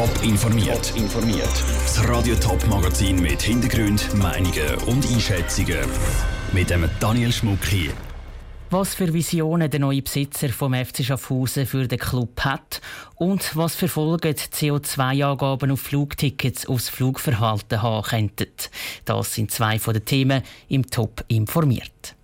Top informiert. informiert. Das Radio Top Magazin mit Hintergrund, Meinungen und Einschätzungen mit dem Daniel Schmuck hier. Was für Visionen der neue Besitzer vom FC Schaffhausen für den Club hat und was für Folgen CO2-Angaben auf Flugtickets aufs Flugverhalten haben könnten. Das sind zwei von den Themen im Top informiert.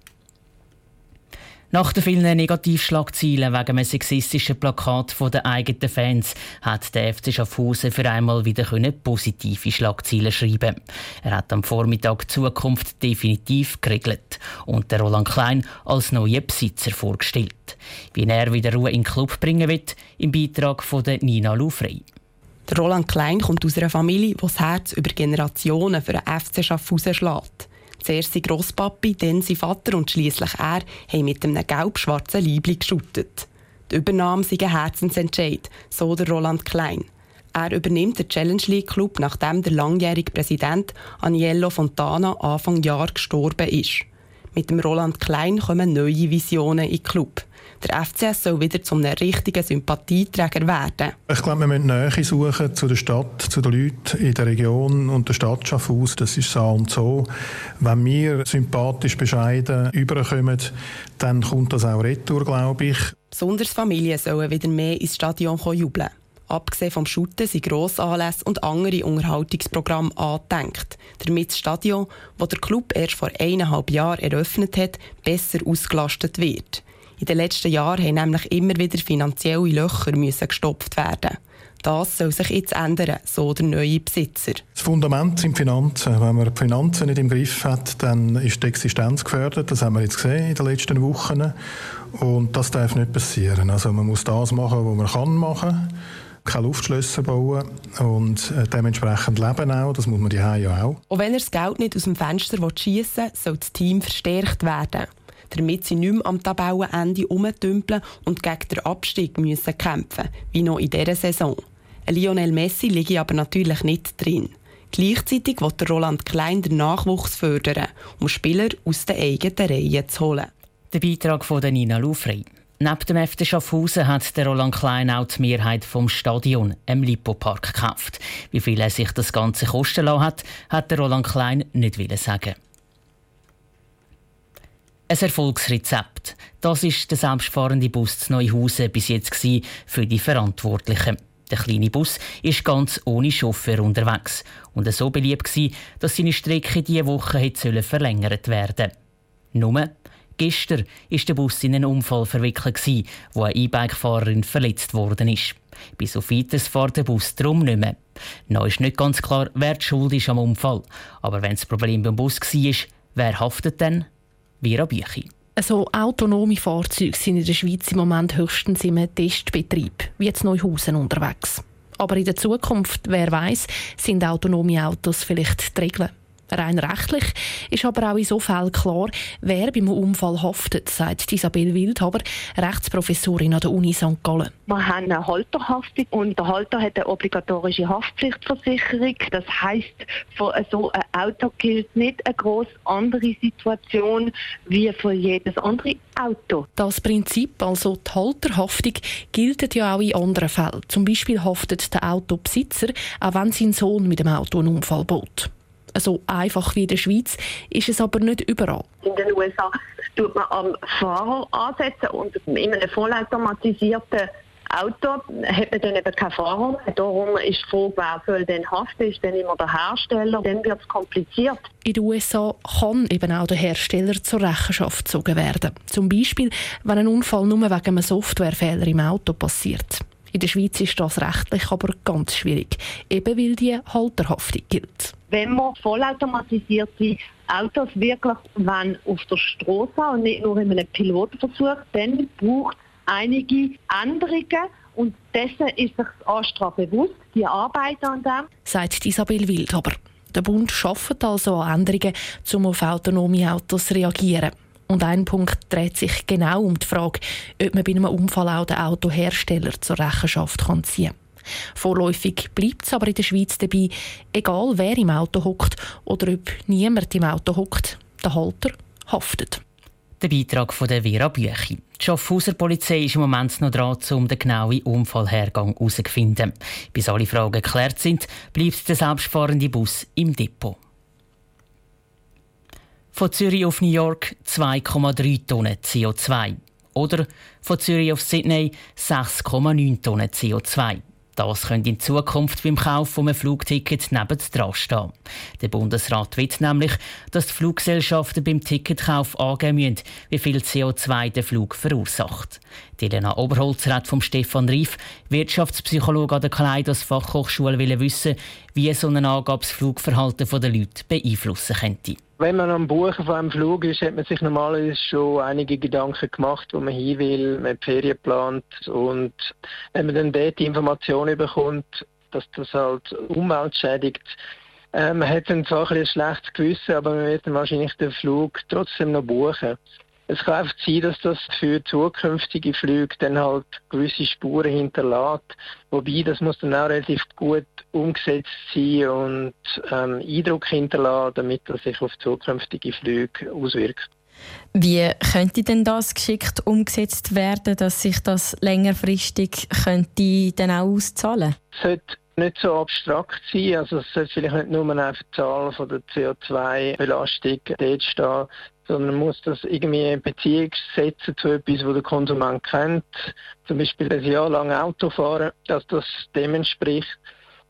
Nach den vielen Negativschlagzeilen wegen einem sexistischen Plakat von den eigenen Fans hat der FC Schaffhausen für einmal wieder positive Schlagzeilen schreiben. Er hat am Vormittag die Zukunft definitiv geregelt und der Roland Klein als neuen Besitzer vorgestellt. Wie er wieder Ruhe in den Club bringen wird, im Beitrag von Nina Lufrey. Roland Klein kommt aus einer Familie, die das Herz über Generationen für den FC Schaffhausen schlägt. Zuerst sein Grosspapi, dann sein Vater und schließlich er haben mit einem gelb-schwarzen Liebling geschuttet. Die Übernahme sei ein Herzensentscheid, so der Roland Klein. Er übernimmt den Challenge League Club, nachdem der langjährige Präsident Aniello Fontana Anfang Jahr gestorben ist. Mit dem Roland Klein kommen neue Visionen in den Club. Der FCS soll wieder zum richtigen Sympathieträger werden. Ich glaube, wir müssen Nähe suchen zu der Stadt, zu den Leuten in der Region und der Stadt Schaffhaus. Das ist so und so. Wenn wir sympathisch bescheiden überkommen, dann kommt das auch retour, glaube ich. Besonders Familien sollen wieder mehr ins Stadion jubeln. Abgesehen vom Schutten sind Grossanlässe und andere Unterhaltungsprogramme angedenkt, damit das Stadion, das der Club erst vor eineinhalb Jahren eröffnet hat, besser ausgelastet wird. In den letzten Jahren haben nämlich immer wieder finanzielle Löcher müssen gestopft werden. Das soll sich jetzt ändern, so der neue Besitzer. Das Fundament sind Finanzen. Wenn man die Finanzen nicht im Griff hat, dann ist die Existenz gefährdet. Das haben wir jetzt gesehen in den letzten Wochen. Und das darf nicht passieren. Also man muss das machen, was man kann machen keine Luftschlösser bauen und äh, dementsprechend leben auch. Das muss man die ja auch. Und wenn er das Geld nicht aus dem Fenster schiessen will, soll das Team verstärkt werden damit sie nicht mehr am Tabellenende herumtümpeln und gegen den Abstieg müssen kämpfen wie noch in dieser Saison. Lionel Messi liege aber natürlich nicht drin. Gleichzeitig will Roland Klein den Nachwuchs fördern, um Spieler aus den eigenen Reihen zu holen. Der Beitrag von Nina Lufrey. Neben dem FC Schaffhausen hat der Roland Klein auch die Mehrheit vom Stadion, im Lipo-Park, gekauft. Wie viel er sich das Ganze kosten lassen hat, hat der Roland Klein nicht sagen. Ein Erfolgsrezept. Das ist der selbstfahrende Bus zu Neuhausen bis jetzt für die Verantwortlichen. Der kleine Bus ist ganz ohne Chauffeur unterwegs und so beliebt dass seine Strecke diese Woche hätte verlängert werden Nur gestern ist der Bus in einen Unfall verwickelt, wo eine E-Bike-Fahrerin verletzt worden ist. Bis auf weiteres fährt der Bus darum nicht mehr. Noch ist nicht ganz klar, wer die Schuld ist am Unfall. Aber wenn das Problem beim Bus war, wer haftet denn? Vera Büchi. Also autonome Fahrzeuge sind in der Schweiz im Moment höchstens im Testbetrieb, wie jetzt Neuhausen unterwegs. Aber in der Zukunft, wer weiß, sind autonome Autos vielleicht die Regeln. Rein rechtlich ist aber auch in so Fällen klar, wer beim Unfall haftet, sagt Isabel Wildhaber, Rechtsprofessorin an der Uni St. Gallen. Wir haben eine Halterhaftung und der Halter hat eine obligatorische Haftpflichtversicherung. Das heißt, für so ein Auto gilt nicht eine groß andere Situation wie für jedes andere Auto. Das Prinzip, also die Halterhaftung, gilt ja auch in anderen Fällen. Zum Beispiel haftet der Autobesitzer, auch wenn sein Sohn mit dem Auto einen Unfall baut so einfach wie in der Schweiz ist es aber nicht überall. In den USA tut man am Fahrer ansetzen und in einem vollautomatisierten Auto hat man dann eben keinen Fahrer. Darum ist die Frage, wer soll denn haften, ist dann immer der Hersteller. Dann wird es kompliziert. In den USA kann eben auch der Hersteller zur Rechenschaft gezogen werden. Zum Beispiel, wenn ein Unfall nur wegen einem Softwarefehler im Auto passiert. In der Schweiz ist das rechtlich aber ganz schwierig, eben weil die Halterhaftung gilt. Wenn man vollautomatisierte Autos wirklich wenn auf der Straße und nicht nur in einem Pilotversuch, dann braucht einige Änderungen und dessen ist sich das Astra bewusst, die arbeiten an dem. Sagt Isabel Wildhaber. Der Bund schafft also an Änderungen, um auf autonome Autos zu reagieren. Und ein Punkt dreht sich genau um die Frage, ob man bei einem Unfall auch den Autohersteller zur Rechenschaft ziehen kann. Vorläufig bleibt es aber in der Schweiz dabei, egal wer im Auto hockt oder ob niemand im Auto hockt, der Halter haftet. Der Beitrag von der Vera Büchi. Die Schaffhauser Polizei ist im Moment noch dran, um den genauen Unfallhergang herauszufinden. Bis alle Fragen geklärt sind, bleibt der selbstfahrende Bus im Depot. Von Zürich auf New York 2,3 Tonnen CO2. Oder von Zürich auf Sydney 6,9 Tonnen CO2. Das könnte in Zukunft beim Kauf von einem Flugticket nebendran stehen. Der Bundesrat will nämlich, dass die Fluggesellschaften beim Ticketkauf angeben müssen, wie viel CO2 der Flug verursacht. Die Elena Oberholzer hat vom Stefan Rief, Wirtschaftspsychologe an der Kaleidos Fachhochschule, wissen, wie so eine Angabe Flugverhalten der Leute beeinflussen könnte. Wenn man am Buchen von einem Flug ist, hat man sich normalerweise schon einige Gedanken gemacht, wo man hin will, man hat Ferien plant und wenn man dann dort die Information bekommt, dass das halt Umwelt schädigt, äh, man hat dann zwar ein, ein schlechtes Gewissen, aber man wird dann wahrscheinlich den Flug trotzdem noch buchen. Es kann einfach sein, dass das für zukünftige Flüge dann halt gewisse Spuren hinterlässt. Wobei, das muss dann auch relativ gut umgesetzt sein und ähm, Eindruck hinterlassen, damit das sich auf zukünftige Flüge auswirkt. Wie könnte denn das geschickt umgesetzt werden, dass sich das längerfristig könnte dann auch auszahlen? Sollte nicht so abstrakt sein. Also es sollte vielleicht nicht nur eine Zahl von der CO2-Belastung dort stehen, sondern man muss das irgendwie in Beziehung setzen zu etwas, was der Konsument kennt. Zum Beispiel ein Jahr lang Auto fahren, dass das dem entspricht.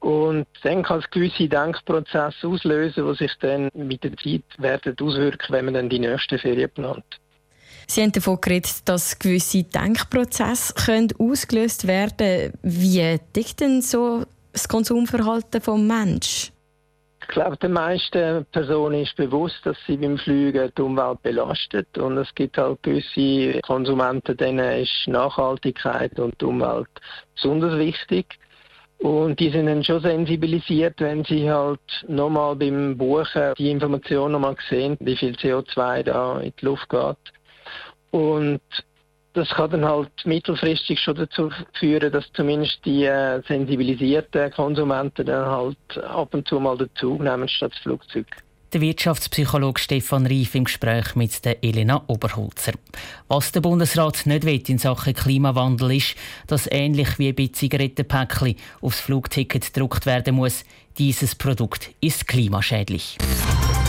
Und dann kann es gewisse Denkprozesse auslösen, die sich dann mit der Zeit werden auswirken, wenn man dann die nächste Ferien plant. Sie haben davon geredet, dass gewisse Denkprozesse können ausgelöst werden können. Wie tickt denn so das Konsumverhalten des Menschen? Ich glaube, den meisten Personen ist bewusst, dass sie beim Fliegen die Umwelt belastet. Und es gibt halt gewisse Konsumenten, denen ist Nachhaltigkeit und die Umwelt besonders wichtig. Und die sind dann schon sensibilisiert, wenn sie halt nochmal beim Buchen die Information nochmal sehen, wie viel CO2 da in die Luft geht. Und das kann dann halt mittelfristig schon dazu führen, dass zumindest die äh, sensibilisierten Konsumenten dann halt ab und zu mal den Zug nehmen statt das Flugzeug. Der Wirtschaftspsychologe Stefan Rief im Gespräch mit der Elena Oberholzer. Was der Bundesrat nicht will in Sachen Klimawandel ist, dass ähnlich wie bei Zigarettenpäckchen aufs Flugticket gedruckt werden muss, dieses Produkt ist klimaschädlich.